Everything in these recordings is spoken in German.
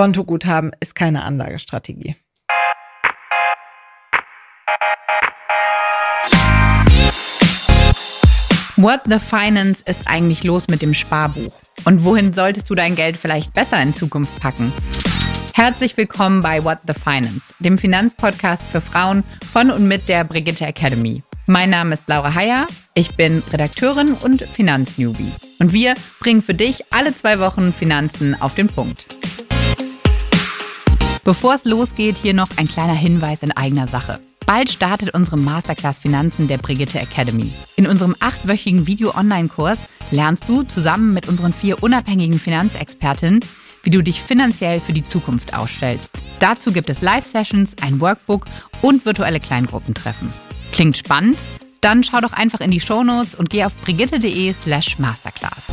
Kontoguthaben ist keine Anlagestrategie. What the Finance ist eigentlich los mit dem Sparbuch? Und wohin solltest du dein Geld vielleicht besser in Zukunft packen? Herzlich willkommen bei What the Finance, dem Finanzpodcast für Frauen von und mit der Brigitte Academy. Mein Name ist Laura Heyer, ich bin Redakteurin und Finanznewbie. Und wir bringen für dich alle zwei Wochen Finanzen auf den Punkt. Bevor es losgeht, hier noch ein kleiner Hinweis in eigener Sache. Bald startet unsere Masterclass Finanzen der Brigitte Academy. In unserem achtwöchigen Video-Online-Kurs lernst du zusammen mit unseren vier unabhängigen Finanzexpertinnen, wie du dich finanziell für die Zukunft ausstellst. Dazu gibt es Live-Sessions, ein Workbook und virtuelle Kleingruppentreffen. Klingt spannend? Dann schau doch einfach in die Shownotes und geh auf brigitte.de slash masterclass.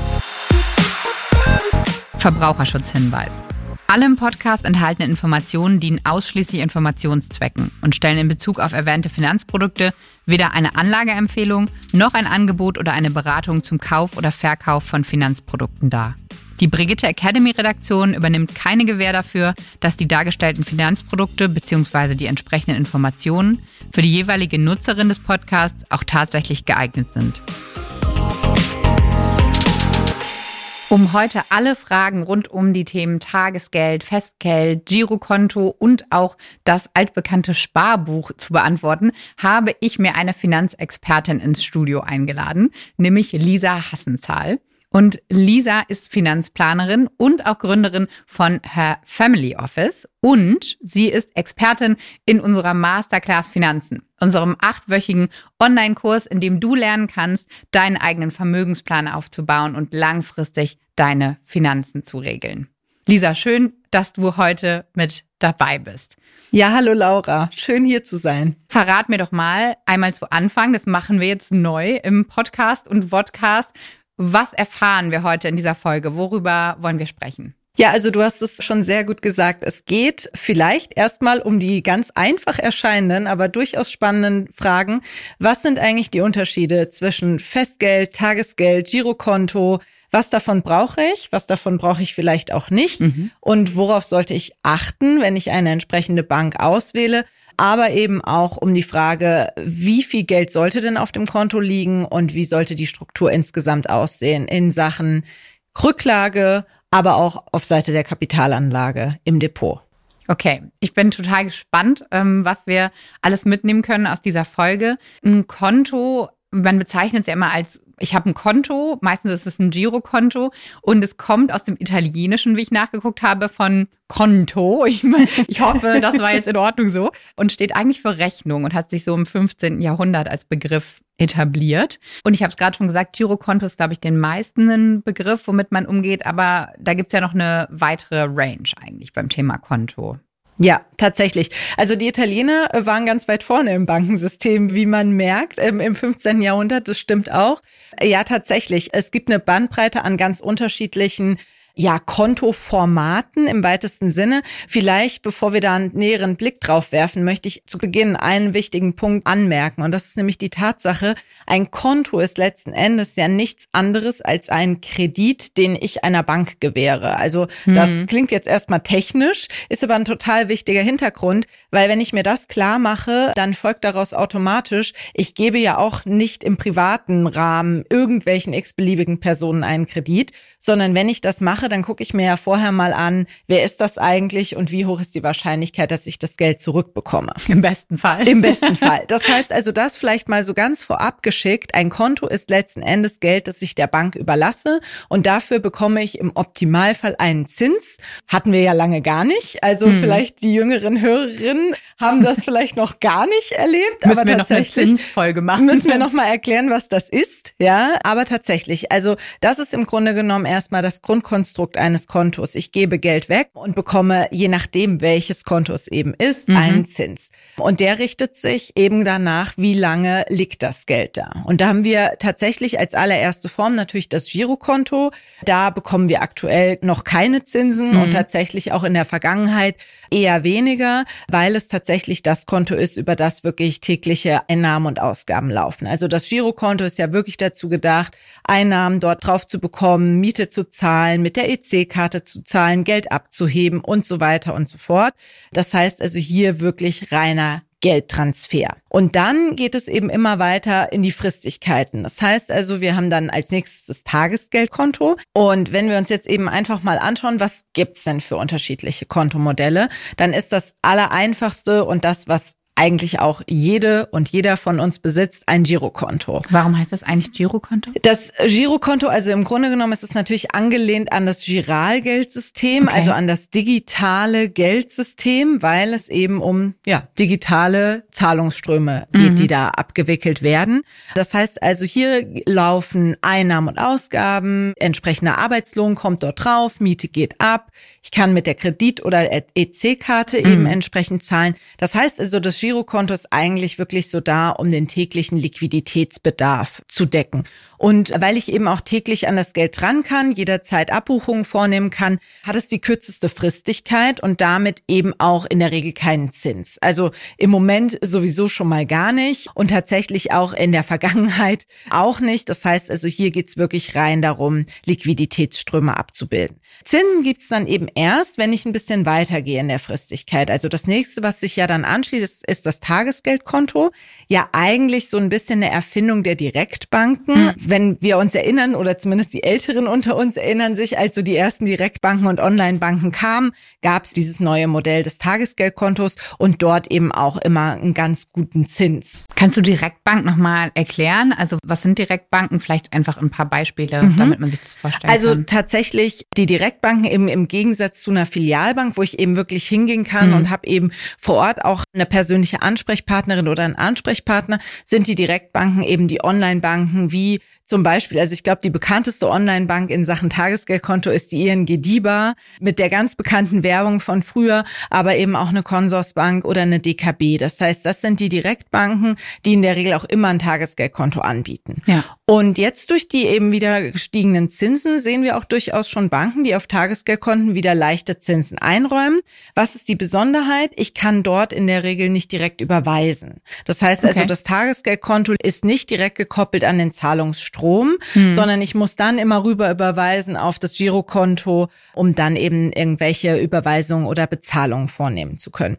Verbraucherschutzhinweis. Alle im Podcast enthaltenen Informationen dienen ausschließlich Informationszwecken und stellen in Bezug auf erwähnte Finanzprodukte weder eine Anlageempfehlung noch ein Angebot oder eine Beratung zum Kauf oder Verkauf von Finanzprodukten dar. Die Brigitte Academy Redaktion übernimmt keine Gewähr dafür, dass die dargestellten Finanzprodukte bzw. die entsprechenden Informationen für die jeweilige Nutzerin des Podcasts auch tatsächlich geeignet sind. Um heute alle Fragen rund um die Themen Tagesgeld, Festgeld, Girokonto und auch das altbekannte Sparbuch zu beantworten, habe ich mir eine Finanzexpertin ins Studio eingeladen, nämlich Lisa Hassenzahl. Und Lisa ist Finanzplanerin und auch Gründerin von Her Family Office. Und sie ist Expertin in unserer Masterclass Finanzen, unserem achtwöchigen Online-Kurs, in dem du lernen kannst, deinen eigenen Vermögensplan aufzubauen und langfristig deine Finanzen zu regeln. Lisa, schön, dass du heute mit dabei bist. Ja, hallo Laura, schön hier zu sein. Verrat mir doch mal einmal zu Anfang, das machen wir jetzt neu im Podcast und Vodcast. Was erfahren wir heute in dieser Folge? Worüber wollen wir sprechen? Ja, also du hast es schon sehr gut gesagt. Es geht vielleicht erstmal um die ganz einfach erscheinenden, aber durchaus spannenden Fragen. Was sind eigentlich die Unterschiede zwischen Festgeld, Tagesgeld, Girokonto? Was davon brauche ich? Was davon brauche ich vielleicht auch nicht? Mhm. Und worauf sollte ich achten, wenn ich eine entsprechende Bank auswähle? Aber eben auch um die Frage, wie viel Geld sollte denn auf dem Konto liegen und wie sollte die Struktur insgesamt aussehen in Sachen Rücklage, aber auch auf Seite der Kapitalanlage im Depot. Okay, ich bin total gespannt, ähm, was wir alles mitnehmen können aus dieser Folge. Ein Konto, man bezeichnet es ja immer als ich habe ein Konto, meistens ist es ein Girokonto und es kommt aus dem Italienischen, wie ich nachgeguckt habe, von Konto. Ich, ich hoffe, das war jetzt in Ordnung so und steht eigentlich für Rechnung und hat sich so im 15. Jahrhundert als Begriff etabliert. Und ich habe es gerade schon gesagt, Girokonto ist, glaube ich, den meisten ein Begriff, womit man umgeht, aber da gibt's ja noch eine weitere Range eigentlich beim Thema Konto. Ja, tatsächlich. Also die Italiener äh, waren ganz weit vorne im Bankensystem, wie man merkt, im 15. Jahrhundert. Das stimmt auch. Ja, tatsächlich. Es gibt eine Bandbreite an ganz unterschiedlichen ja, Kontoformaten im weitesten Sinne. Vielleicht, bevor wir da einen näheren Blick drauf werfen, möchte ich zu Beginn einen wichtigen Punkt anmerken. Und das ist nämlich die Tatsache, ein Konto ist letzten Endes ja nichts anderes als ein Kredit, den ich einer Bank gewähre. Also das hm. klingt jetzt erstmal technisch, ist aber ein total wichtiger Hintergrund, weil wenn ich mir das klar mache, dann folgt daraus automatisch, ich gebe ja auch nicht im privaten Rahmen irgendwelchen x-beliebigen Personen einen Kredit, sondern wenn ich das mache, dann gucke ich mir ja vorher mal an, wer ist das eigentlich und wie hoch ist die Wahrscheinlichkeit, dass ich das Geld zurückbekomme. Im besten Fall. Im besten Fall. Das heißt also, das vielleicht mal so ganz vorab geschickt. Ein Konto ist letzten Endes Geld, das ich der Bank überlasse und dafür bekomme ich im Optimalfall einen Zins. Hatten wir ja lange gar nicht. Also hm. vielleicht die jüngeren Hörerinnen haben das vielleicht noch gar nicht erlebt. Müssen aber wir noch eine Zinsfolge machen. Müssen wir noch mal erklären, was das ist. Ja, aber tatsächlich. Also das ist im Grunde genommen erstmal das Grundkonstrukt Konstrukt eines Kontos. Ich gebe Geld weg und bekomme, je nachdem, welches Konto es eben ist, mhm. einen Zins. Und der richtet sich eben danach, wie lange liegt das Geld da. Und da haben wir tatsächlich als allererste Form natürlich das Girokonto. Da bekommen wir aktuell noch keine Zinsen mhm. und tatsächlich auch in der Vergangenheit eher weniger, weil es tatsächlich das Konto ist, über das wirklich tägliche Einnahmen und Ausgaben laufen. Also das Girokonto ist ja wirklich dazu gedacht, Einnahmen dort drauf zu bekommen, Miete zu zahlen, mit der EC-Karte zu zahlen, Geld abzuheben und so weiter und so fort. Das heißt also hier wirklich reiner Geldtransfer. Und dann geht es eben immer weiter in die Fristigkeiten. Das heißt also, wir haben dann als nächstes das Tagesgeldkonto. Und wenn wir uns jetzt eben einfach mal anschauen, was gibt's denn für unterschiedliche Kontomodelle, dann ist das allereinfachste und das, was eigentlich auch jede und jeder von uns besitzt ein Girokonto. Warum heißt das eigentlich Girokonto? Das Girokonto, also im Grunde genommen ist es natürlich angelehnt an das Giralgeldsystem, okay. also an das digitale Geldsystem, weil es eben um ja, digitale Zahlungsströme geht, mhm. die da abgewickelt werden. Das heißt also, hier laufen Einnahmen und Ausgaben, entsprechender Arbeitslohn kommt dort drauf, Miete geht ab. Ich kann mit der Kredit- oder EC-Karte mhm. eben entsprechend zahlen. Das heißt also, das Girokonto ist eigentlich wirklich so da, um den täglichen Liquiditätsbedarf zu decken. Und weil ich eben auch täglich an das Geld dran kann, jederzeit Abbuchungen vornehmen kann, hat es die kürzeste Fristigkeit und damit eben auch in der Regel keinen Zins. Also im Moment sowieso schon mal gar nicht und tatsächlich auch in der Vergangenheit auch nicht. Das heißt also, hier geht's wirklich rein darum, Liquiditätsströme abzubilden. Zinsen gibt's dann eben erst, wenn ich ein bisschen weitergehe in der Fristigkeit. Also das nächste, was sich ja dann anschließt, ist, ist das Tagesgeldkonto. Ja, eigentlich so ein bisschen eine Erfindung der Direktbanken. Mhm wenn wir uns erinnern, oder zumindest die Älteren unter uns erinnern sich, als so die ersten Direktbanken und Online-Banken kamen, gab es dieses neue Modell des Tagesgeldkontos und dort eben auch immer einen ganz guten Zins. Kannst du Direktbank nochmal erklären? Also was sind Direktbanken? Vielleicht einfach ein paar Beispiele, mhm. damit man sich das vorstellen also kann. Also tatsächlich die Direktbanken eben im Gegensatz zu einer Filialbank, wo ich eben wirklich hingehen kann mhm. und habe eben vor Ort auch eine persönliche Ansprechpartnerin oder einen Ansprechpartner, sind die Direktbanken eben die Online-Banken wie zum Beispiel, also ich glaube, die bekannteste Online-Bank in Sachen Tagesgeldkonto ist die ING DIBA mit der ganz bekannten Werbung von früher, aber eben auch eine Consorsbank oder eine DKB. Das heißt, das sind die Direktbanken, die in der Regel auch immer ein Tagesgeldkonto anbieten. Ja. Und jetzt durch die eben wieder gestiegenen Zinsen sehen wir auch durchaus schon Banken, die auf Tagesgeldkonten wieder leichte Zinsen einräumen. Was ist die Besonderheit? Ich kann dort in der Regel nicht direkt überweisen. Das heißt also, okay. also, das Tagesgeldkonto ist nicht direkt gekoppelt an den Zahlungsstrom. Strom, hm. sondern ich muss dann immer rüber überweisen auf das Girokonto, um dann eben irgendwelche Überweisungen oder Bezahlungen vornehmen zu können.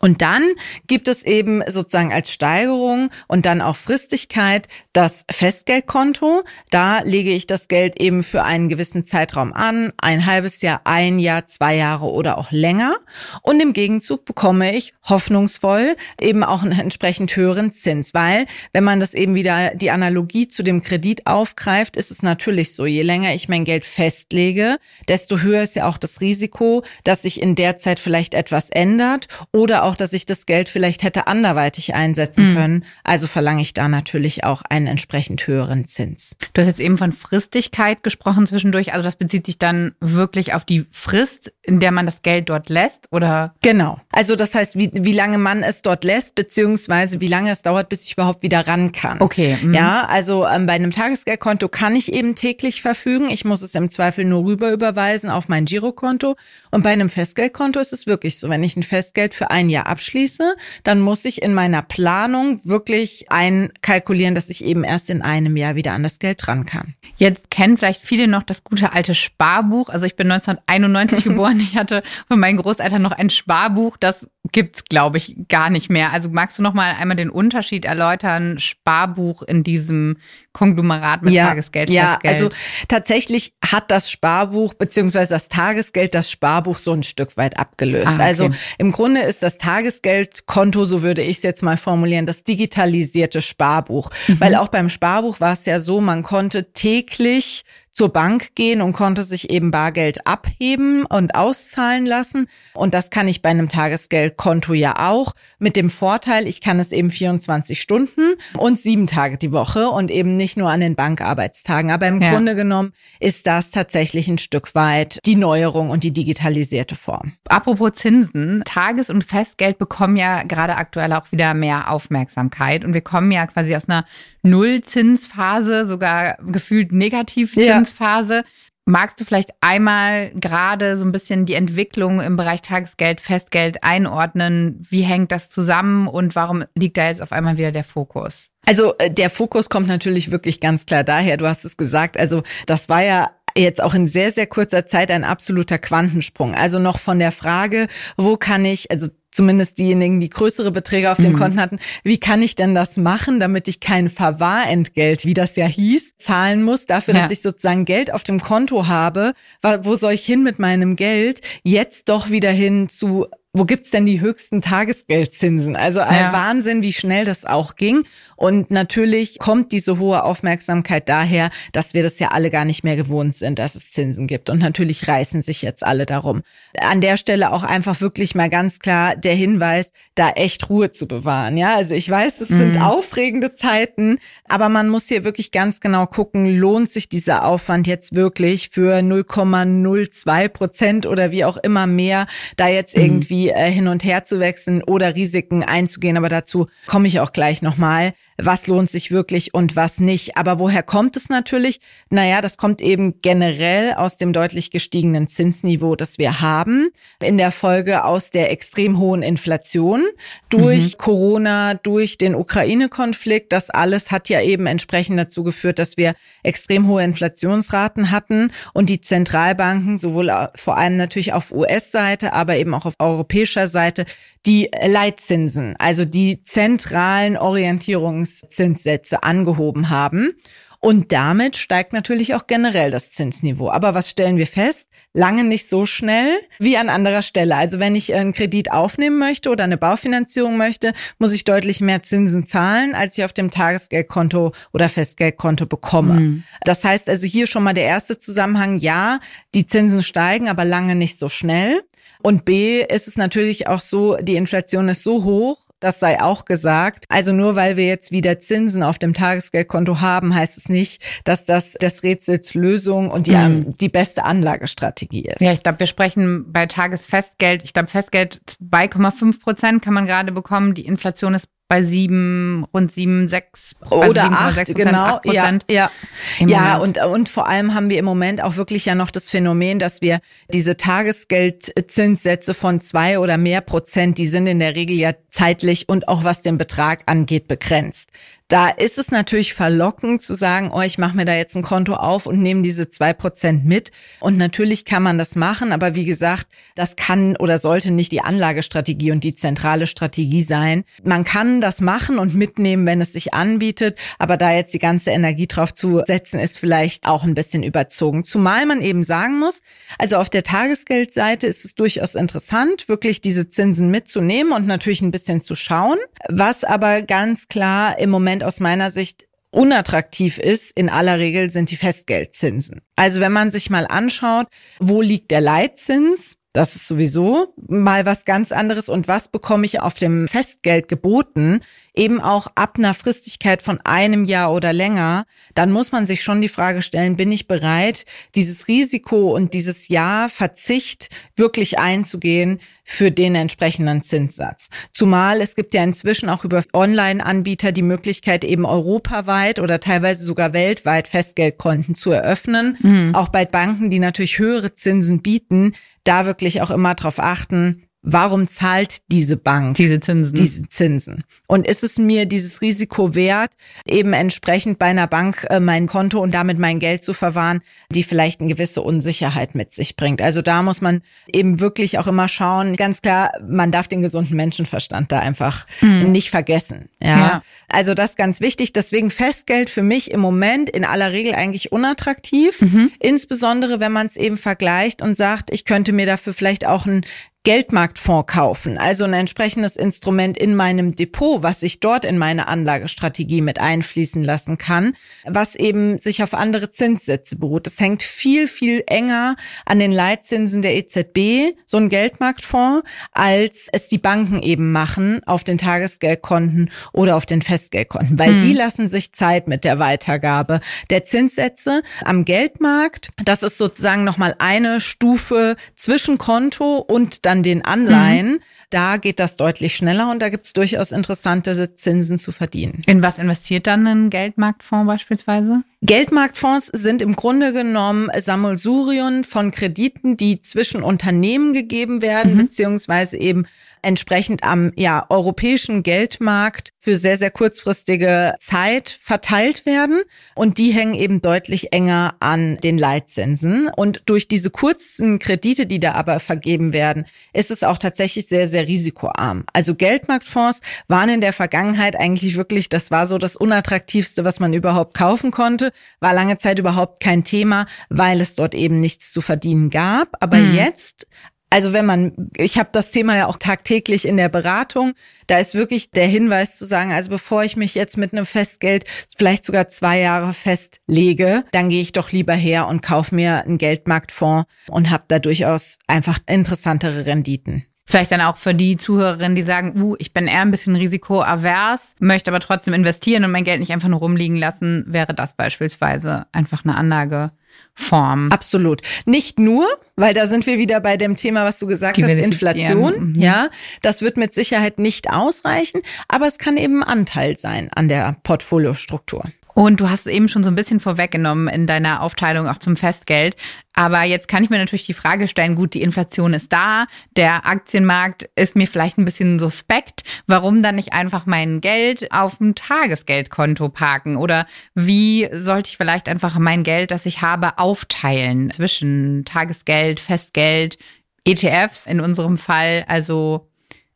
Und dann gibt es eben sozusagen als Steigerung und dann auch Fristigkeit das Festgeldkonto. Da lege ich das Geld eben für einen gewissen Zeitraum an, ein halbes Jahr, ein Jahr, zwei Jahre oder auch länger. Und im Gegenzug bekomme ich hoffnungsvoll eben auch einen entsprechend höheren Zins, weil wenn man das eben wieder die Analogie zu dem Kredit aufgreift, ist es natürlich so, je länger ich mein Geld festlege, desto höher ist ja auch das Risiko, dass sich in der Zeit vielleicht etwas ändert oder auch, dass ich das Geld vielleicht hätte anderweitig einsetzen mhm. können. Also verlange ich da natürlich auch einen entsprechend höheren Zins. Du hast jetzt eben von Fristigkeit gesprochen zwischendurch. Also das bezieht sich dann wirklich auf die Frist, in der man das Geld dort lässt, oder? Genau. Also das heißt, wie, wie lange man es dort lässt, beziehungsweise wie lange es dauert, bis ich überhaupt wieder ran kann. Okay. Mhm. Ja, also ähm, bei einem Tagesgeldkonto kann ich eben täglich verfügen. Ich muss es im Zweifel nur rüber überweisen auf mein Girokonto. Und bei einem Festgeldkonto ist es wirklich so, wenn ich ein Festgeld für ein Jahr abschließe, dann muss ich in meiner Planung wirklich einkalkulieren, dass ich eben erst in einem Jahr wieder an das Geld dran kann. Jetzt kennen vielleicht viele noch das gute alte Sparbuch. Also ich bin 1991 geboren. Ich hatte von meinen Großeltern noch ein Sparbuch. Das gibt's, glaube ich, gar nicht mehr. Also magst du noch mal einmal den Unterschied erläutern? Sparbuch in diesem Konglomerat mit ja, Tagesgeld, Ja, Festgeld. also tatsächlich hat das Sparbuch beziehungsweise das Tagesgeld das Sparbuch so ein Stück weit abgelöst. Ah, okay. Also im Grunde ist das Tagesgeldkonto, so würde ich es jetzt mal formulieren, das digitalisierte Sparbuch. Mhm. Weil auch beim Sparbuch war es ja so, man konnte täglich zur Bank gehen und konnte sich eben Bargeld abheben und auszahlen lassen. Und das kann ich bei einem Tagesgeldkonto ja auch. Mit dem Vorteil, ich kann es eben 24 Stunden und sieben Tage die Woche und eben nicht nur an den Bankarbeitstagen. Aber im ja. Grunde genommen ist das tatsächlich ein Stück weit die Neuerung und die digitalisierte Form. Apropos Zinsen, Tages- und Festgeld bekommen ja gerade aktuell auch wieder mehr Aufmerksamkeit. Und wir kommen ja quasi aus einer Nullzinsphase, sogar gefühlt Negativzinsphase. Ja. Magst du vielleicht einmal gerade so ein bisschen die Entwicklung im Bereich Tagesgeld, Festgeld einordnen? Wie hängt das zusammen und warum liegt da jetzt auf einmal wieder der Fokus? Also äh, der Fokus kommt natürlich wirklich ganz klar daher, du hast es gesagt, also das war ja jetzt auch in sehr, sehr kurzer Zeit ein absoluter Quantensprung. Also noch von der Frage, wo kann ich, also zumindest diejenigen, die größere Beträge auf den mhm. Konten hatten, wie kann ich denn das machen, damit ich kein Verwahrentgelt, wie das ja hieß, zahlen muss, dafür, ja. dass ich sozusagen Geld auf dem Konto habe. Wo soll ich hin mit meinem Geld? Jetzt doch wieder hin zu wo gibt's denn die höchsten Tagesgeldzinsen? Also ein ja. Wahnsinn, wie schnell das auch ging. Und natürlich kommt diese hohe Aufmerksamkeit daher, dass wir das ja alle gar nicht mehr gewohnt sind, dass es Zinsen gibt. Und natürlich reißen sich jetzt alle darum. An der Stelle auch einfach wirklich mal ganz klar der Hinweis, da echt Ruhe zu bewahren. Ja, also ich weiß, es mhm. sind aufregende Zeiten, aber man muss hier wirklich ganz genau gucken, lohnt sich dieser Aufwand jetzt wirklich für 0,02 Prozent oder wie auch immer mehr, da jetzt mhm. irgendwie irgendwie äh, hin und her zu wechseln oder Risiken einzugehen. Aber dazu komme ich auch gleich nochmal. Was lohnt sich wirklich und was nicht? Aber woher kommt es natürlich? Naja, das kommt eben generell aus dem deutlich gestiegenen Zinsniveau, das wir haben. In der Folge aus der extrem hohen Inflation durch mhm. Corona, durch den Ukraine-Konflikt. Das alles hat ja eben entsprechend dazu geführt, dass wir extrem hohe Inflationsraten hatten und die Zentralbanken sowohl vor allem natürlich auf US-Seite, aber eben auch auf europäischer europäischer Seite die Leitzinsen, also die zentralen Orientierungszinssätze angehoben haben. Und damit steigt natürlich auch generell das Zinsniveau. Aber was stellen wir fest? Lange nicht so schnell wie an anderer Stelle. Also wenn ich einen Kredit aufnehmen möchte oder eine Baufinanzierung möchte, muss ich deutlich mehr Zinsen zahlen, als ich auf dem Tagesgeldkonto oder Festgeldkonto bekomme. Mhm. Das heißt also hier schon mal der erste Zusammenhang. Ja, die Zinsen steigen, aber lange nicht so schnell. Und B ist es natürlich auch so, die Inflation ist so hoch, das sei auch gesagt. Also nur weil wir jetzt wieder Zinsen auf dem Tagesgeldkonto haben, heißt es nicht, dass das das Rätsels Lösung und die, mhm. die beste Anlagestrategie ist. Ja, ich glaube, wir sprechen bei Tagesfestgeld. Ich glaube, Festgeld 2,5 Prozent kann man gerade bekommen. Die Inflation ist bei sieben, rund sieben, sechs oder also acht, genau, acht Prozent. Ja, ja. ja und, und vor allem haben wir im Moment auch wirklich ja noch das Phänomen, dass wir diese Tagesgeldzinssätze von zwei oder mehr Prozent, die sind in der Regel ja zeitlich und auch was den Betrag angeht begrenzt. Da ist es natürlich verlockend zu sagen, oh, ich mache mir da jetzt ein Konto auf und nehme diese zwei Prozent mit. Und natürlich kann man das machen, aber wie gesagt, das kann oder sollte nicht die Anlagestrategie und die zentrale Strategie sein. Man kann das machen und mitnehmen, wenn es sich anbietet, aber da jetzt die ganze Energie drauf zu setzen, ist vielleicht auch ein bisschen überzogen. Zumal man eben sagen muss, also auf der Tagesgeldseite ist es durchaus interessant, wirklich diese Zinsen mitzunehmen und natürlich ein bisschen zu schauen. Was aber ganz klar im Moment aus meiner Sicht unattraktiv ist, in aller Regel sind die Festgeldzinsen. Also wenn man sich mal anschaut, wo liegt der Leitzins? Das ist sowieso mal was ganz anderes. Und was bekomme ich auf dem Festgeld geboten? Eben auch ab einer Fristigkeit von einem Jahr oder länger. Dann muss man sich schon die Frage stellen, bin ich bereit, dieses Risiko und dieses Jahr Verzicht wirklich einzugehen für den entsprechenden Zinssatz? Zumal es gibt ja inzwischen auch über Online-Anbieter die Möglichkeit, eben europaweit oder teilweise sogar weltweit Festgeldkonten zu eröffnen. Mhm. Auch bei Banken, die natürlich höhere Zinsen bieten, da wirklich auch immer darauf achten, warum zahlt diese Bank diese Zinsen? Diese Zinsen. Und ist es mir dieses Risiko wert, eben entsprechend bei einer Bank äh, mein Konto und damit mein Geld zu verwahren, die vielleicht eine gewisse Unsicherheit mit sich bringt? Also da muss man eben wirklich auch immer schauen. Ganz klar, man darf den gesunden Menschenverstand da einfach mhm. nicht vergessen. Ja? ja. Also das ganz wichtig. Deswegen Festgeld für mich im Moment in aller Regel eigentlich unattraktiv. Mhm. Insbesondere wenn man es eben vergleicht und sagt, ich könnte mir dafür vielleicht auch ein Geldmarktfonds kaufen, also ein entsprechendes Instrument in meinem Depot, was ich dort in meine Anlagestrategie mit einfließen lassen kann, was eben sich auf andere Zinssätze beruht. Das hängt viel, viel enger an den Leitzinsen der EZB, so ein Geldmarktfonds, als es die Banken eben machen auf den Tagesgeldkonten oder auf den Festgeldkonten, weil hm. die lassen sich Zeit mit der Weitergabe der Zinssätze am Geldmarkt. Das ist sozusagen nochmal eine Stufe zwischen Konto und dann den Anleihen, mhm. da geht das deutlich schneller und da gibt es durchaus interessante Zinsen zu verdienen. In was investiert dann ein Geldmarktfonds beispielsweise? Geldmarktfonds sind im Grunde genommen Sammelsurien von Krediten, die zwischen Unternehmen gegeben werden, mhm. beziehungsweise eben entsprechend am ja, europäischen Geldmarkt für sehr, sehr kurzfristige Zeit verteilt werden. Und die hängen eben deutlich enger an den Leitzinsen. Und durch diese kurzen Kredite, die da aber vergeben werden, ist es auch tatsächlich sehr, sehr risikoarm. Also Geldmarktfonds waren in der Vergangenheit eigentlich wirklich, das war so das unattraktivste, was man überhaupt kaufen konnte, war lange Zeit überhaupt kein Thema, weil es dort eben nichts zu verdienen gab. Aber mhm. jetzt also wenn man, ich habe das Thema ja auch tagtäglich in der Beratung, da ist wirklich der Hinweis zu sagen, also bevor ich mich jetzt mit einem Festgeld vielleicht sogar zwei Jahre festlege, dann gehe ich doch lieber her und kaufe mir einen Geldmarktfonds und habe da durchaus einfach interessantere Renditen. Vielleicht dann auch für die Zuhörerinnen, die sagen, uh, ich bin eher ein bisschen risikoavers, möchte aber trotzdem investieren und mein Geld nicht einfach nur rumliegen lassen, wäre das beispielsweise einfach eine Anlage Form. Absolut. Nicht nur, weil da sind wir wieder bei dem Thema, was du gesagt hast, Inflation. Mhm. Ja, das wird mit Sicherheit nicht ausreichen, aber es kann eben Anteil sein an der Portfoliostruktur. Und du hast es eben schon so ein bisschen vorweggenommen in deiner Aufteilung auch zum Festgeld. Aber jetzt kann ich mir natürlich die Frage stellen, gut, die Inflation ist da, der Aktienmarkt ist mir vielleicht ein bisschen suspekt. Warum dann nicht einfach mein Geld auf dem Tagesgeldkonto parken? Oder wie sollte ich vielleicht einfach mein Geld, das ich habe, aufteilen zwischen Tagesgeld, Festgeld, ETFs in unserem Fall? Also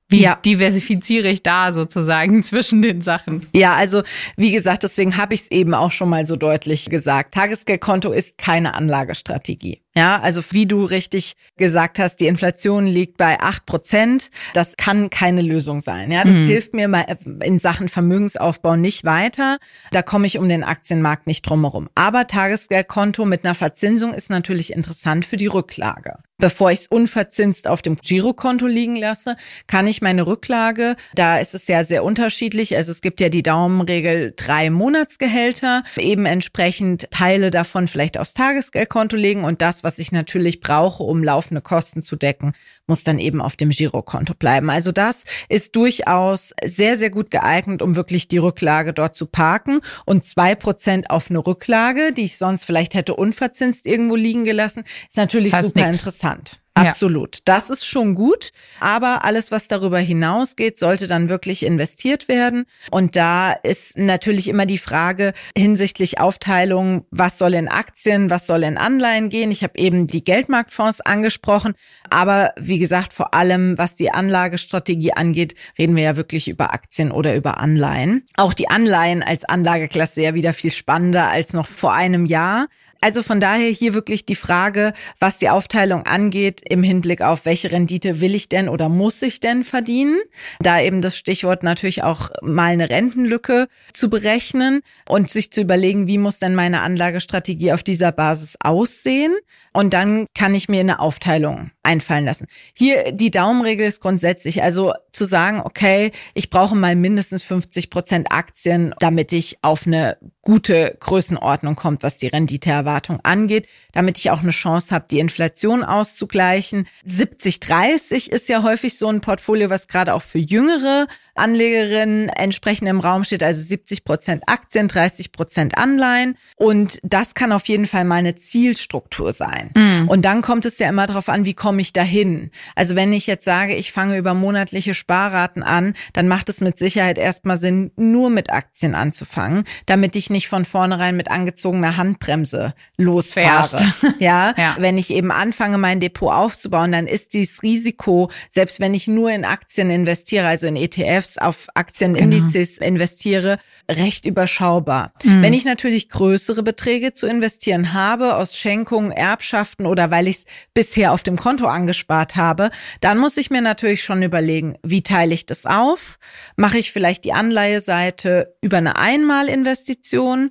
wie ja. diversifiziere ich da sozusagen zwischen den Sachen? Ja, also wie gesagt, deswegen habe ich es eben auch schon mal so deutlich gesagt. Tagesgeldkonto ist keine Anlagestrategie. Ja, also wie du richtig gesagt hast, die Inflation liegt bei acht Prozent. Das kann keine Lösung sein. Ja, das mhm. hilft mir mal in Sachen Vermögensaufbau nicht weiter. Da komme ich um den Aktienmarkt nicht drumherum. Aber Tagesgeldkonto mit einer Verzinsung ist natürlich interessant für die Rücklage. Bevor ich es unverzinst auf dem Girokonto liegen lasse, kann ich meine Rücklage, da ist es ja sehr unterschiedlich, also es gibt ja die Daumenregel drei Monatsgehälter, eben entsprechend Teile davon vielleicht aufs Tagesgeldkonto legen und das, was ich natürlich brauche, um laufende Kosten zu decken, muss dann eben auf dem Girokonto bleiben. Also das ist durchaus sehr, sehr gut geeignet, um wirklich die Rücklage dort zu parken und zwei Prozent auf eine Rücklage, die ich sonst vielleicht hätte unverzinst irgendwo liegen gelassen, ist natürlich das heißt super nix. interessant. Absolut. Ja. Das ist schon gut. Aber alles, was darüber hinausgeht, sollte dann wirklich investiert werden. Und da ist natürlich immer die Frage hinsichtlich Aufteilung, was soll in Aktien, was soll in Anleihen gehen. Ich habe eben die Geldmarktfonds angesprochen. Aber wie gesagt, vor allem, was die Anlagestrategie angeht, reden wir ja wirklich über Aktien oder über Anleihen. Auch die Anleihen als Anlageklasse ja wieder viel spannender als noch vor einem Jahr. Also von daher hier wirklich die Frage, was die Aufteilung angeht, im Hinblick auf welche Rendite will ich denn oder muss ich denn verdienen? Da eben das Stichwort natürlich auch mal eine Rentenlücke zu berechnen und sich zu überlegen, wie muss denn meine Anlagestrategie auf dieser Basis aussehen? Und dann kann ich mir eine Aufteilung einfallen lassen. Hier die Daumenregel ist grundsätzlich, also zu sagen, okay, ich brauche mal mindestens 50 Prozent Aktien, damit ich auf eine gute Größenordnung kommt, was die Renditeerwartung angeht, damit ich auch eine Chance habe, die Inflation auszugleichen. 70-30 ist ja häufig so ein Portfolio, was gerade auch für jüngere Anlegerinnen entsprechend im Raum steht, also 70 Prozent Aktien, 30 Prozent Anleihen. Und das kann auf jeden Fall mal eine Zielstruktur sein. Mhm. Und dann kommt es ja immer darauf an, wie komme ich dahin? Also wenn ich jetzt sage, ich fange über monatliche Sparraten an, dann macht es mit Sicherheit erstmal Sinn, nur mit Aktien anzufangen, damit ich nicht von vornherein mit angezogener Handbremse losfahre. Ja? ja, wenn ich eben anfange, mein Depot aufzubauen, dann ist dieses Risiko, selbst wenn ich nur in Aktien investiere, also in ETFs, auf Aktienindizes genau. investiere, recht überschaubar. Mhm. Wenn ich natürlich größere Beträge zu investieren habe, aus Schenkungen, Erbschaften oder weil ich es bisher auf dem Konto angespart habe, dann muss ich mir natürlich schon überlegen, wie teile ich das auf? Mache ich vielleicht die Anleiheseite über eine Einmalinvestition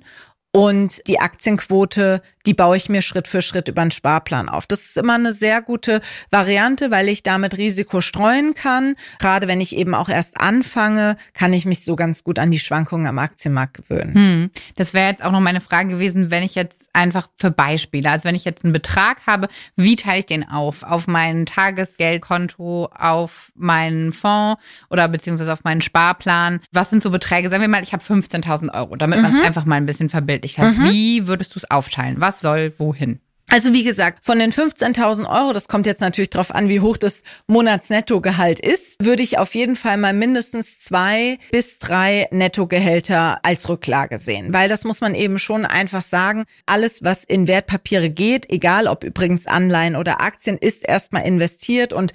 und die Aktienquote, die baue ich mir Schritt für Schritt über einen Sparplan auf. Das ist immer eine sehr gute Variante, weil ich damit Risiko streuen kann. Gerade wenn ich eben auch erst anfange, kann ich mich so ganz gut an die Schwankungen am Aktienmarkt gewöhnen. Hm. Das wäre jetzt auch noch meine Frage gewesen, wenn ich jetzt einfach für Beispiele, also wenn ich jetzt einen Betrag habe, wie teile ich den auf? Auf mein Tagesgeldkonto, auf meinen Fonds oder beziehungsweise auf meinen Sparplan? Was sind so Beträge? Sagen wir mal, ich habe 15.000 Euro, damit mhm. man es einfach mal ein bisschen verbildlich hat. Mhm. Wie würdest du es aufteilen? Was soll wohin? Also wie gesagt, von den 15.000 Euro, das kommt jetzt natürlich darauf an, wie hoch das Monatsnettogehalt ist, würde ich auf jeden Fall mal mindestens zwei bis drei Nettogehälter als Rücklage sehen. Weil das muss man eben schon einfach sagen, alles, was in Wertpapiere geht, egal ob übrigens Anleihen oder Aktien, ist erstmal investiert und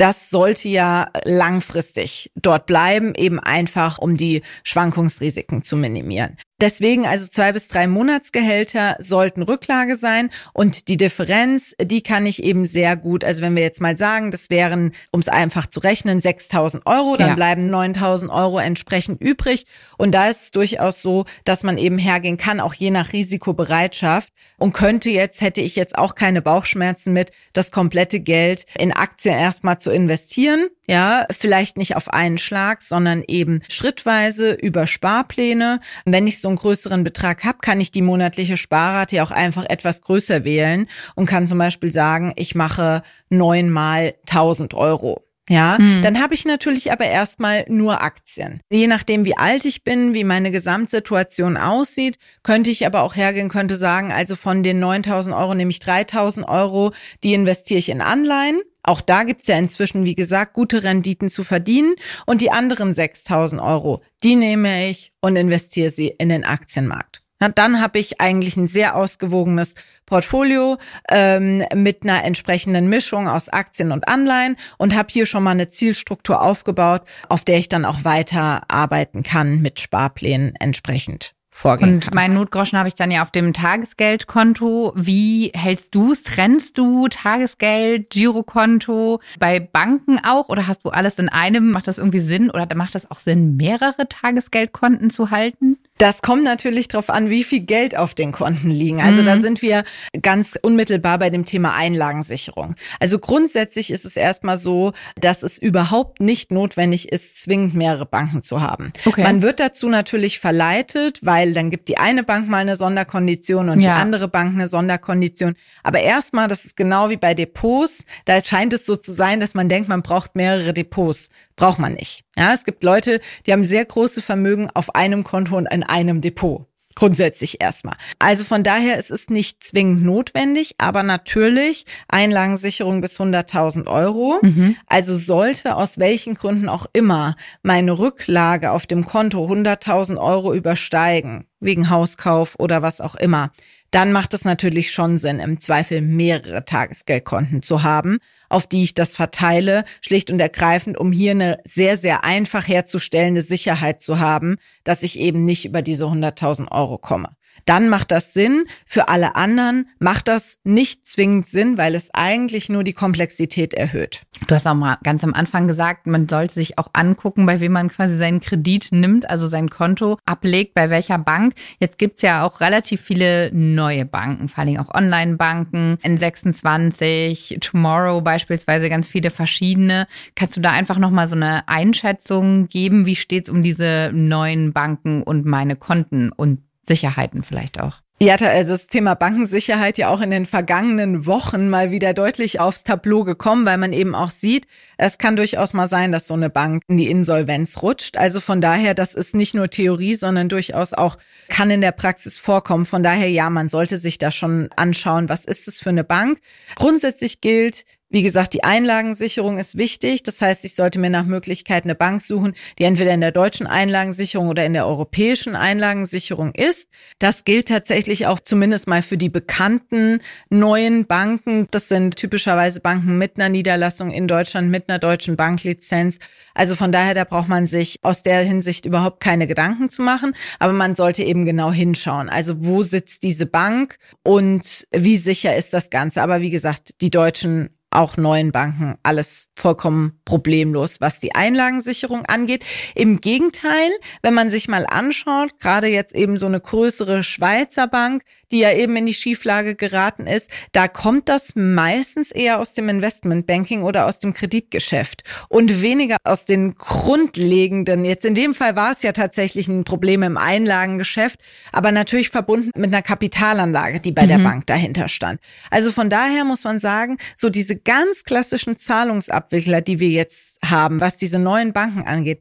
das sollte ja langfristig dort bleiben, eben einfach, um die Schwankungsrisiken zu minimieren. Deswegen also zwei bis drei Monatsgehälter sollten Rücklage sein. Und die Differenz, die kann ich eben sehr gut, also wenn wir jetzt mal sagen, das wären, um es einfach zu rechnen, 6.000 Euro, dann ja. bleiben 9.000 Euro entsprechend übrig. Und da ist es durchaus so, dass man eben hergehen kann, auch je nach Risikobereitschaft. Und könnte jetzt, hätte ich jetzt auch keine Bauchschmerzen mit, das komplette Geld in Aktien erstmal zu investieren, ja, vielleicht nicht auf einen Schlag, sondern eben schrittweise über Sparpläne. Wenn ich so einen größeren Betrag habe, kann ich die monatliche Sparrate auch einfach etwas größer wählen und kann zum Beispiel sagen, ich mache neunmal 1000 Euro. Ja, mhm. dann habe ich natürlich aber erstmal nur Aktien. Je nachdem, wie alt ich bin, wie meine Gesamtsituation aussieht, könnte ich aber auch hergehen, könnte sagen, also von den 9000 Euro nehme ich 3000 Euro, die investiere ich in Anleihen. Auch da gibt's ja inzwischen, wie gesagt, gute Renditen zu verdienen. Und die anderen 6000 Euro, die nehme ich und investiere sie in den Aktienmarkt. Na, dann habe ich eigentlich ein sehr ausgewogenes Portfolio ähm, mit einer entsprechenden Mischung aus Aktien und Anleihen und habe hier schon mal eine Zielstruktur aufgebaut, auf der ich dann auch weiter arbeiten kann mit Sparplänen entsprechend vorgehen Und meinen Notgroschen habe ich dann ja auf dem Tagesgeldkonto. Wie hältst du es? Trennst du Tagesgeld, Girokonto bei Banken auch oder hast du alles in einem? Macht das irgendwie Sinn oder macht das auch Sinn, mehrere Tagesgeldkonten zu halten? Das kommt natürlich darauf an, wie viel Geld auf den Konten liegen. Also mhm. da sind wir ganz unmittelbar bei dem Thema Einlagensicherung. Also grundsätzlich ist es erstmal so, dass es überhaupt nicht notwendig ist, zwingend mehrere Banken zu haben. Okay. Man wird dazu natürlich verleitet, weil dann gibt die eine Bank mal eine Sonderkondition und ja. die andere Bank eine Sonderkondition. Aber erstmal, das ist genau wie bei Depots, da scheint es so zu sein, dass man denkt, man braucht mehrere Depots. Braucht man nicht. Ja, es gibt Leute, die haben sehr große Vermögen auf einem Konto und in einem Depot. Grundsätzlich erstmal. Also von daher es ist nicht zwingend notwendig, aber natürlich Einlagensicherung bis 100.000 Euro. Mhm. Also sollte aus welchen Gründen auch immer meine Rücklage auf dem Konto 100.000 Euro übersteigen, wegen Hauskauf oder was auch immer, dann macht es natürlich schon Sinn, im Zweifel mehrere Tagesgeldkonten zu haben, auf die ich das verteile, schlicht und ergreifend, um hier eine sehr, sehr einfach herzustellende Sicherheit zu haben, dass ich eben nicht über diese 100.000 Euro komme dann macht das Sinn. Für alle anderen macht das nicht zwingend Sinn, weil es eigentlich nur die Komplexität erhöht. Du hast auch mal ganz am Anfang gesagt, man sollte sich auch angucken, bei wem man quasi seinen Kredit nimmt, also sein Konto ablegt, bei welcher Bank. Jetzt gibt's ja auch relativ viele neue Banken, vor allem auch Online-Banken, N26, Tomorrow beispielsweise, ganz viele verschiedene. Kannst du da einfach nochmal so eine Einschätzung geben? Wie steht's um diese neuen Banken und meine Konten und Sicherheiten vielleicht auch. Ja, also das Thema Bankensicherheit ja auch in den vergangenen Wochen mal wieder deutlich aufs Tableau gekommen, weil man eben auch sieht, es kann durchaus mal sein, dass so eine Bank in die Insolvenz rutscht. Also von daher, das ist nicht nur Theorie, sondern durchaus auch kann in der Praxis vorkommen. Von daher, ja, man sollte sich da schon anschauen, was ist es für eine Bank. Grundsätzlich gilt, wie gesagt, die Einlagensicherung ist wichtig. Das heißt, ich sollte mir nach Möglichkeit eine Bank suchen, die entweder in der deutschen Einlagensicherung oder in der europäischen Einlagensicherung ist. Das gilt tatsächlich auch zumindest mal für die bekannten neuen Banken. Das sind typischerweise Banken mit einer Niederlassung in Deutschland, mit einer deutschen Banklizenz. Also von daher, da braucht man sich aus der Hinsicht überhaupt keine Gedanken zu machen. Aber man sollte eben genau hinschauen. Also wo sitzt diese Bank und wie sicher ist das Ganze? Aber wie gesagt, die deutschen auch neuen Banken alles vollkommen problemlos, was die Einlagensicherung angeht. Im Gegenteil, wenn man sich mal anschaut, gerade jetzt eben so eine größere Schweizer Bank, die ja eben in die Schieflage geraten ist, da kommt das meistens eher aus dem Investmentbanking oder aus dem Kreditgeschäft und weniger aus den grundlegenden. Jetzt in dem Fall war es ja tatsächlich ein Problem im Einlagengeschäft, aber natürlich verbunden mit einer Kapitalanlage, die bei mhm. der Bank dahinter stand. Also von daher muss man sagen, so diese ganz klassischen Zahlungsabwickler, die wir jetzt haben, was diese neuen Banken angeht,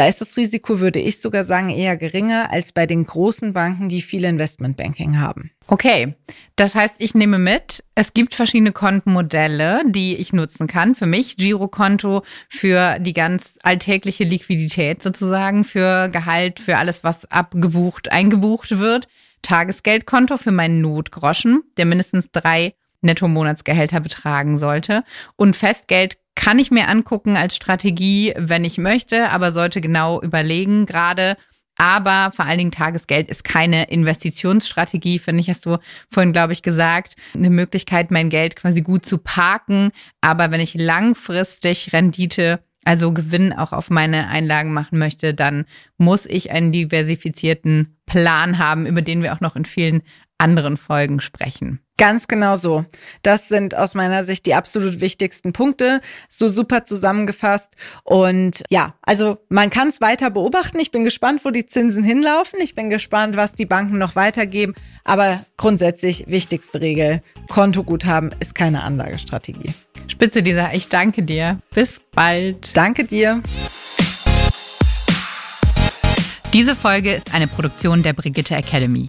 da ist das Risiko, würde ich sogar sagen, eher geringer als bei den großen Banken, die viel Investmentbanking haben. Okay, das heißt, ich nehme mit, es gibt verschiedene Kontenmodelle, die ich nutzen kann. Für mich Girokonto für die ganz alltägliche Liquidität sozusagen, für Gehalt, für alles, was abgebucht, eingebucht wird. Tagesgeldkonto für meinen Notgroschen, der mindestens drei Netto-Monatsgehälter betragen sollte. Und Festgeld kann ich mir angucken als Strategie, wenn ich möchte, aber sollte genau überlegen, gerade aber vor allen Dingen Tagesgeld ist keine Investitionsstrategie, finde ich, hast du vorhin, glaube ich, gesagt. Eine Möglichkeit, mein Geld quasi gut zu parken. Aber wenn ich langfristig Rendite, also Gewinn auch auf meine Einlagen machen möchte, dann muss ich einen diversifizierten Plan haben, über den wir auch noch in vielen anderen Folgen sprechen. Ganz genau so. Das sind aus meiner Sicht die absolut wichtigsten Punkte. So super zusammengefasst. Und ja, also man kann es weiter beobachten. Ich bin gespannt, wo die Zinsen hinlaufen. Ich bin gespannt, was die Banken noch weitergeben. Aber grundsätzlich wichtigste Regel, Kontoguthaben ist keine Anlagestrategie. Spitze, Lisa. Ich danke dir. Bis bald. Danke dir. Diese Folge ist eine Produktion der Brigitte Academy.